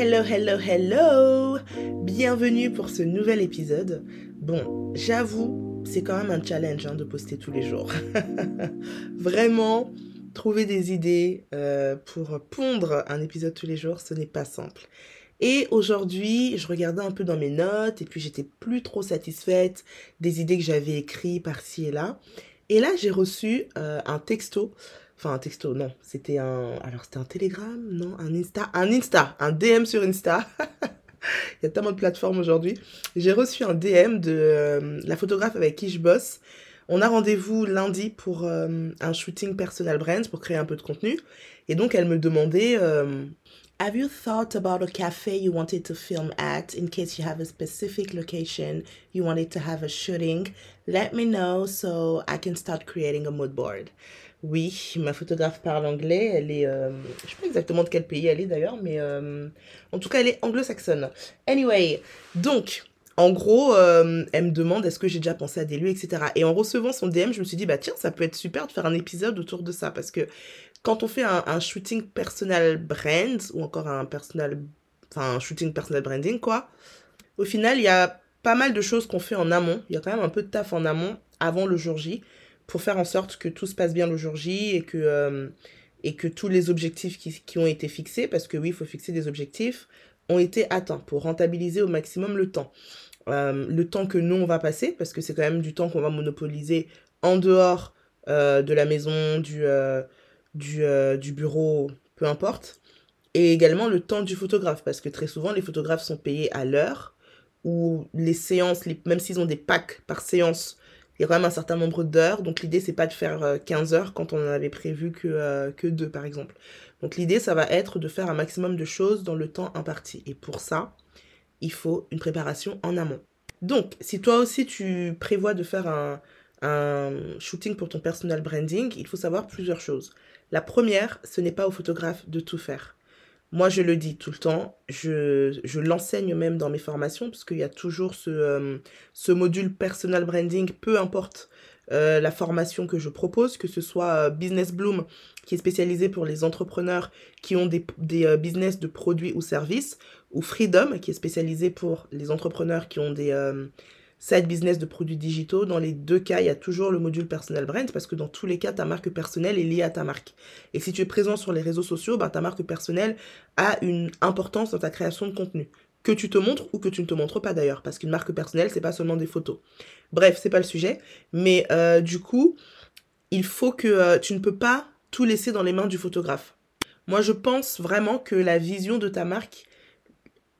Hello, hello, hello Bienvenue pour ce nouvel épisode. Bon, j'avoue, c'est quand même un challenge hein, de poster tous les jours. Vraiment, trouver des idées euh, pour pondre un épisode tous les jours, ce n'est pas simple. Et aujourd'hui, je regardais un peu dans mes notes et puis j'étais plus trop satisfaite des idées que j'avais écrites par-ci et là. Et là, j'ai reçu euh, un texto Enfin, un texto, non. C'était un. Alors, c'était un Telegram, non Un Insta Un Insta Un DM sur Insta. Il y a tellement de plateformes aujourd'hui. J'ai reçu un DM de euh, la photographe avec qui je bosse. On a rendez-vous lundi pour euh, un shooting personal brand pour créer un peu de contenu. Et donc, elle me demandait euh, Have you thought about a cafe you wanted to film at in case you have a specific location you wanted to have a shooting? Let me know so I can start creating a mood board. Oui, ma photographe parle anglais. Elle est, euh, je sais pas exactement de quel pays elle est d'ailleurs, mais euh, en tout cas, elle est anglo-saxonne. Anyway, donc, en gros, euh, elle me demande est-ce que j'ai déjà pensé à des lieux, etc. Et en recevant son DM, je me suis dit, bah tiens, ça peut être super de faire un épisode autour de ça. Parce que quand on fait un, shooting personal brand, ou encore un personal, enfin, un shooting personal branding, quoi, au final, il y a pas mal de choses qu'on fait en amont. Il y a quand même un peu de taf en amont avant le jour J pour faire en sorte que tout se passe bien le jour J et que, euh, et que tous les objectifs qui, qui, ont été fixés, parce que oui, il faut fixer des objectifs, ont été atteints pour rentabiliser au maximum le temps. Euh, le temps que nous, on va passer, parce que c'est quand même du temps qu'on va monopoliser en dehors euh, de la maison, du, du, du bureau, peu importe. Et également le temps du photographe, parce que très souvent, les photographes sont payés à l'heure, ou les séances, même s'ils ont des packs par séance, il y a quand même un certain nombre d'heures. Donc l'idée, c'est pas de faire 15 euh, heures quand on en avait prévu que, euh, que 2, par exemple. Donc l'idée, ça va être de faire un maximum de choses dans le temps imparti. Et pour ça, il faut une préparation en amont. Donc, si toi aussi tu prévois de faire un, un shooting pour ton personal branding, il faut savoir plusieurs choses. La première, ce n'est pas au photographe de tout faire. Moi, je le dis tout le temps, je, je l'enseigne même dans mes formations, parce qu'il y a toujours ce, euh, ce module personal branding, peu importe euh, la formation que je propose, que ce soit euh, Business Bloom, qui est spécialisé pour les entrepreneurs qui ont des, des business de produits ou services, ou Freedom, qui est spécialisé pour les entrepreneurs qui ont des side business de produits digitaux. Dans les deux cas, il y a toujours le module personal brand parce que dans tous les cas, ta marque personnelle est liée à ta marque. Et si tu es présent sur les réseaux sociaux, ben, ta marque personnelle a une importance dans ta création de contenu. Que tu te montres ou que tu ne te montres pas d'ailleurs. Parce qu'une marque personnelle, c'est pas seulement des photos. Bref, c'est pas le sujet. Mais euh, du coup, il faut que euh, tu ne peux pas tout laisser dans les mains du photographe. Moi, je pense vraiment que la vision de ta marque,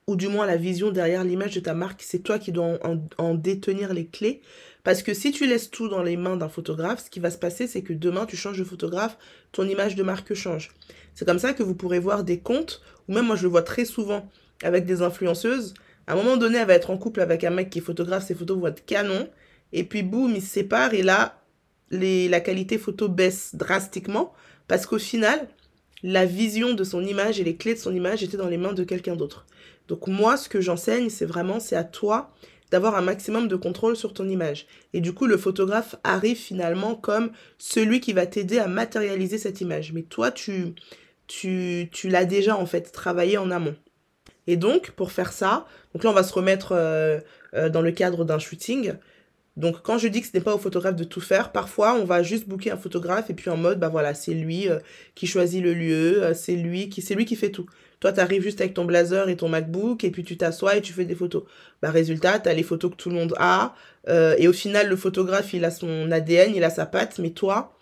ou du moins la vision derrière l'image de ta marque, c'est toi qui dois en, détenir les clés. Parce que si tu laisses tout dans les mains d'un photographe, ce qui va se passer, c'est que demain, tu changes de photographe, ton image de marque change. C'est comme ça que vous pourrez voir des comptes, ou même moi je le vois très souvent avec des influenceuses. À un moment donné, elle va être en couple avec un mec qui est photographe, ses photos vont être canon, et puis boum, ils se séparent, et là, la qualité photo baisse drastiquement, parce qu'au final, la vision de son image et les clés de son image étaient dans les mains de quelqu'un d'autre. Donc moi, ce que j'enseigne, c'est vraiment, c'est à toi d'avoir un maximum de contrôle sur ton image. Et du coup, le photographe arrive finalement comme celui qui va t'aider à matérialiser cette image. Mais toi, tu, tu, tu l'as déjà en fait travaillé en amont. Et donc, pour faire ça, donc là, on va se remettre euh, euh, dans le cadre d'un shooting. Donc quand je dis que ce n'est pas au photographe de tout faire, parfois on va juste booker un photographe et puis en mode bah voilà, c'est lui euh, qui choisit le lieu, euh, c'est lui qui fait tout. Toi tu arrives juste avec ton blazer et ton MacBook et puis tu t'assois et tu fais des photos. Bah résultat, tu as les photos que tout le monde a euh, et au final le photographe, il a son ADN, il a sa patte mais toi,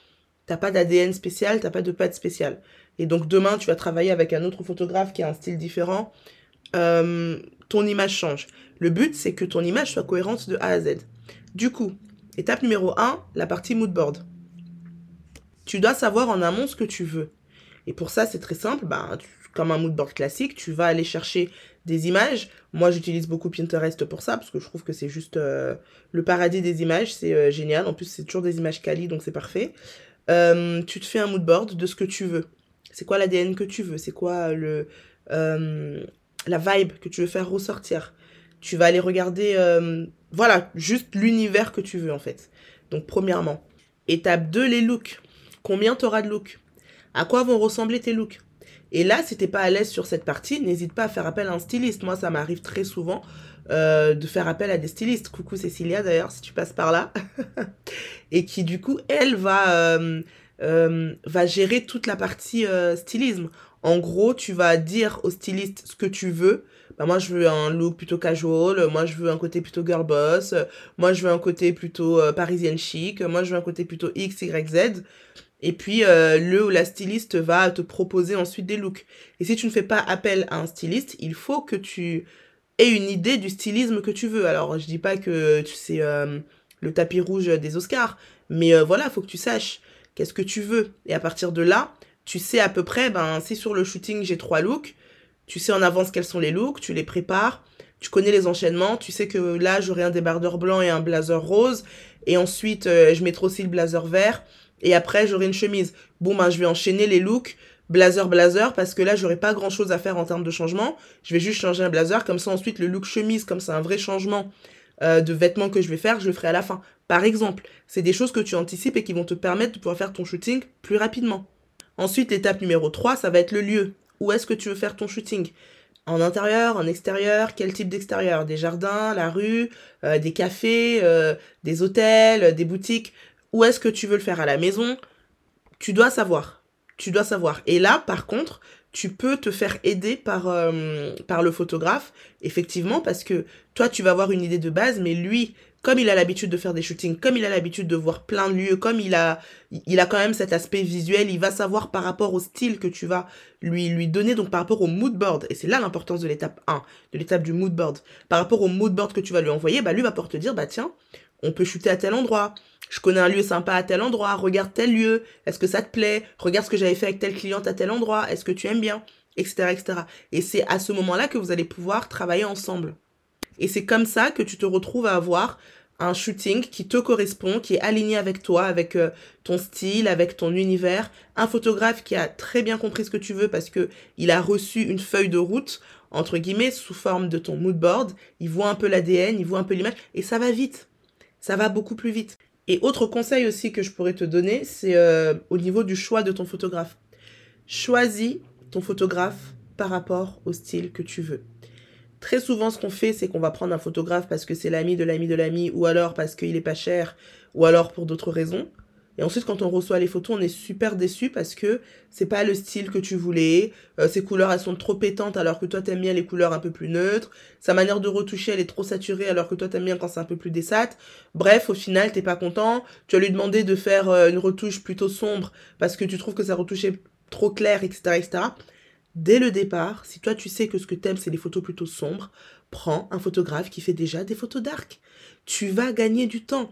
t'as pas d'ADN spécial, t'as pas de patte spéciale. Et donc demain, tu vas travailler avec un autre photographe qui a un style différent. ton image change. Le but, c'est que ton image soit cohérente de A à Z. Du coup, étape numéro 1, la partie mood board. Tu dois savoir en amont ce que tu veux. Et pour ça, c'est très simple. Ben, comme un mood board classique, tu vas aller chercher des images. Moi, j'utilise beaucoup Pinterest pour ça, parce que je trouve que c'est juste euh, le paradis des images. C'est euh, génial. En plus, c'est toujours des images quali, donc c'est parfait. Euh, tu te fais un mood board de ce que tu veux. C'est quoi l'ADN que tu veux? C'est quoi le la vibe que tu veux faire ressortir? Tu vas aller regarder voilà, juste l'univers que tu veux en fait. Donc premièrement. Étape 2, les looks. Combien tu auras de looks? À quoi vont ressembler tes looks? Et là, si t'es pas à l'aise sur cette partie, n'hésite pas à faire appel à un styliste. Moi, ça m'arrive très souvent euh, de faire appel à des stylistes. Coucou Cécilia d'ailleurs, si tu passes par là. et qui du coup, elle va, euh, euh, va gérer toute la partie stylisme. En gros, tu vas dire au styliste ce que tu veux. Bah, moi, je veux un look plutôt casual. Moi, je veux un côté plutôt girl boss. Moi, je veux un côté plutôt parisienne chic. Moi, je veux un côté plutôt X, Y, Z. Et puis, le ou la styliste va te proposer ensuite des looks. Et si tu ne fais pas appel à un styliste, il faut que tu et une idée du stylisme que tu veux. Alors, je dis pas que tu sais euh, le tapis rouge des Oscars, mais euh, voilà, faut que tu saches qu'est-ce que tu veux. Et à partir de là, tu sais à peu près, ben, si sur le shooting j'ai trois looks, tu sais en avance quels sont les looks, tu les prépares, tu connais les enchaînements, tu sais que là j'aurai un débardeur blanc et un blazer rose, et ensuite euh, je mettrai aussi le blazer vert, et après j'aurai une chemise. Bon, ben, je vais enchaîner les looks blazer blazer parce que là j'aurais pas grand chose à faire en termes de changement. Je vais juste changer un blazer comme ça ensuite le look chemise comme c'est un vrai changement euh, de vêtements que je vais faire, je le ferai à la fin. Par exemple, c'est des choses que tu anticipes et qui vont te permettre de pouvoir faire ton shooting plus rapidement. Ensuite, l'étape numéro 3, ça va être le lieu. Où est-ce que tu veux faire ton shooting? En intérieur, en extérieur, quel type d'extérieur? Des jardins, la rue, euh, des cafés, euh, des hôtels, des boutiques? Où est-ce que tu veux le faire? À la maison? Tu dois savoir. Tu dois savoir. Et là, par contre, tu peux te faire aider par, euh, par le photographe, effectivement, parce que toi, tu vas avoir une idée de base, mais lui, comme il a l'habitude de faire des shootings, comme il a l'habitude de voir plein de lieux, comme il a, il a quand même cet aspect visuel, il va savoir par rapport au style que tu vas lui, donner, donc par rapport au mood board. Et c'est là l'importance de l'étape 1, de l'étape du mood board. Par rapport au mood board que tu vas lui envoyer, bah lui va pouvoir te dire, bah tiens, on peut shooter à tel endroit, je connais un lieu sympa à tel endroit, regarde tel lieu, est-ce que ça te plaît, regarde ce que j'avais fait avec telle cliente à tel endroit, est-ce que tu aimes bien, etc. Et c'est à ce moment-là que vous allez pouvoir travailler ensemble. Et c'est comme ça que tu te retrouves à avoir un shooting qui te correspond, qui est aligné avec toi, avec euh, ton style, avec ton univers, un photographe qui a très bien compris ce que tu veux parce que il a reçu une feuille de route entre guillemets sous forme de ton mood board, il voit un peu l'ADN, il voit un peu l'image et ça va vite. Ça va beaucoup plus vite. Et autre conseil aussi que je pourrais te donner, c'est euh, au niveau du choix de ton photographe. Choisis ton photographe par rapport au style que tu veux. Très souvent, ce qu'on fait, c'est qu'on va prendre un photographe parce que c'est l'ami de l'ami de l'ami, ou alors parce qu'il est pas cher, ou alors pour d'autres raisons. Et ensuite, quand on reçoit les photos, on est super déçu parce que c'est pas le style que tu voulais. Euh, ces couleurs, elles sont trop pétantes alors que toi t'aimes bien les couleurs un peu plus neutres. Sa manière de retoucher, elle est trop saturée alors que toi t'aimes bien quand c'est un peu plus dessat. Bref, au final, t'es pas content. Tu as lui demandé de faire euh, une retouche plutôt sombre parce que tu trouves que sa retouche est trop claire, etc., etc. Dès le départ, si toi tu sais que ce que t'aimes c'est les photos plutôt sombres, prends un photographe qui fait déjà des photos dark. Tu vas gagner du temps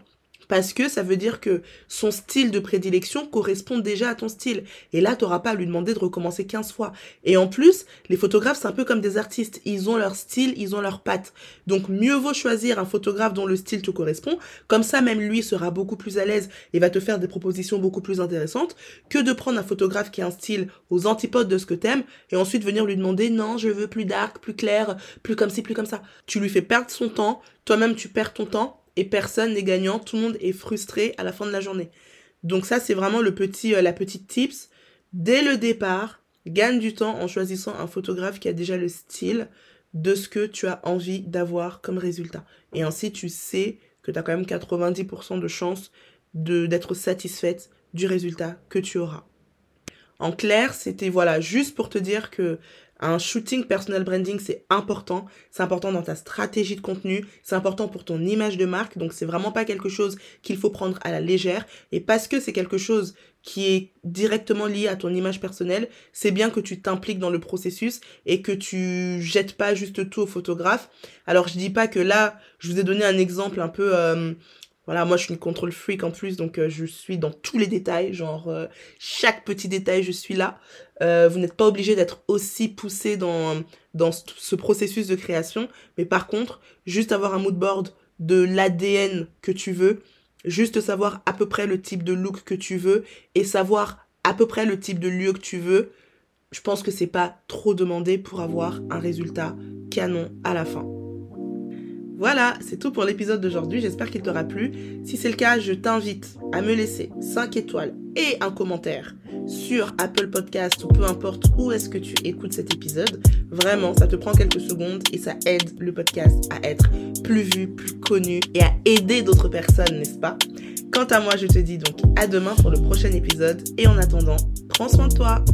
parce que ça veut dire que son style de prédilection correspond déjà à ton style. Et là, tu n'auras pas à lui demander de recommencer 15 fois. Et en plus, les photographes, c'est un peu comme des artistes. Ils ont leur style, ils ont leur patte. Donc, mieux vaut choisir un photographe dont le style te correspond. Comme ça, même lui sera beaucoup plus à l'aise et va te faire des propositions beaucoup plus intéressantes que de prendre un photographe qui a un style aux antipodes de ce que t'aimes et ensuite venir lui demander non, je veux plus dark, plus clair, plus comme ci, plus comme ça. Tu lui fais perdre son temps. Toi-même, tu perds ton temps et personne n'est gagnant, tout le monde est frustré à la fin de la journée. Donc ça, c'est vraiment le petit, euh, la petite tips. Dès le départ, gagne du temps en choisissant un photographe qui a déjà le style de ce que tu as envie d'avoir comme résultat. Et ainsi, tu sais que tu as quand même 90% de chances d'être satisfaite du résultat que tu auras. En clair, c'était voilà, juste pour te dire que un shooting personal branding, c'est important. C'est important dans ta stratégie de contenu. C'est important pour ton image de marque. Donc, c'est vraiment pas quelque chose qu'il faut prendre à la légère. Et parce que c'est quelque chose qui est directement lié à ton image personnelle, c'est bien que tu t'impliques dans le processus et que tu jettes pas juste tout au photographe. Alors, je dis pas que là, je vous ai donné un exemple un peu, euh, voilà, moi je suis une contrôle freak en plus, donc euh, je suis dans tous les détails, genre euh, chaque petit détail, je suis là. Euh, vous n'êtes pas obligé d'être aussi poussé dans, ce processus de création, mais par contre, juste avoir un mood board de l'ADN que tu veux, juste savoir à peu près le type de look que tu veux et savoir à peu près le type de lieu que tu veux, je pense que c'est pas trop demandé pour avoir un résultat canon à la fin. Voilà, c'est tout pour l'épisode d'aujourd'hui, j'espère qu'il t'aura plu. Si c'est le cas, je t'invite à me laisser 5 étoiles et un commentaire sur Apple Podcast ou peu importe où est-ce que tu écoutes cet épisode. Vraiment, ça te prend quelques secondes et ça aide le podcast à être plus vu, plus connu et à aider d'autres personnes, n'est-ce pas? Quant à moi, je te dis donc à demain pour le prochain épisode et en attendant, prends soin de toi.